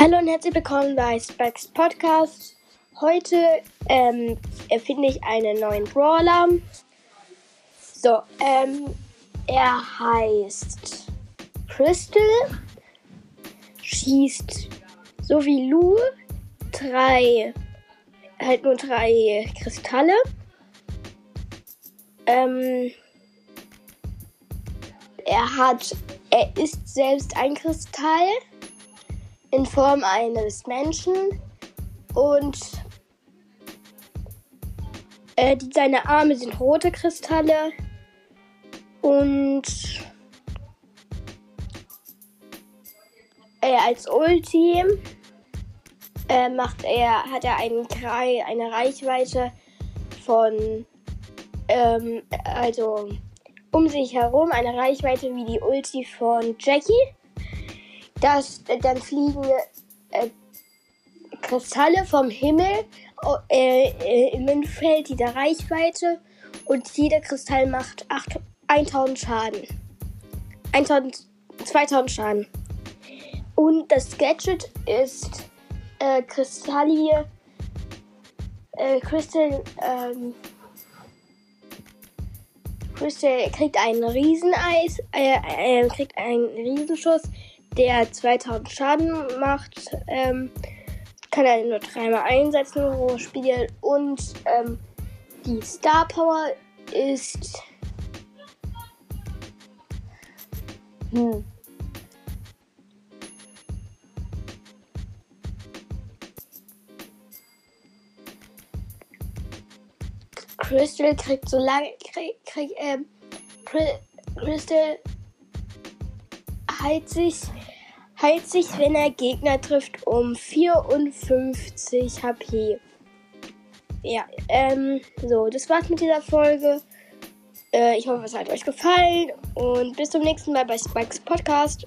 Hallo und herzlich willkommen bei Spikes Podcast. Heute ähm, erfinde ich einen neuen Brawler. So, ähm, er heißt Crystal, schießt so wie Lu drei, halt nur drei Kristalle. Ähm, er hat, er ist selbst ein Kristall in Form eines Menschen und äh, die, seine Arme sind rote Kristalle und äh, als Ulti äh, macht er, hat er einen, eine Reichweite von ähm, also um sich herum eine Reichweite wie die Ulti von Jackie dass dann fliegen äh, Kristalle vom Himmel äh, äh, im Feld dieser Reichweite und jeder Kristall macht 8, 1000 Schaden. 1000, 2000 Schaden. Und das Gadget ist äh, Kristallie. Äh, Crystal, ähm, Crystal kriegt einen Rieseneis, äh, äh, kriegt einen Riesenschuss, der 2000 Schaden macht. Ähm, kann er nur dreimal einsetzen pro Spiel. Und ähm, die Star Power ist. Hm. Crystal kriegt so lange krieg, krieg, ähm, Crystal heilt sich heilt sich, wenn er Gegner trifft, um 54 HP. Ja, ähm, so, das war's mit dieser Folge. Äh, ich hoffe, es hat euch gefallen und bis zum nächsten Mal bei Spikes Podcast.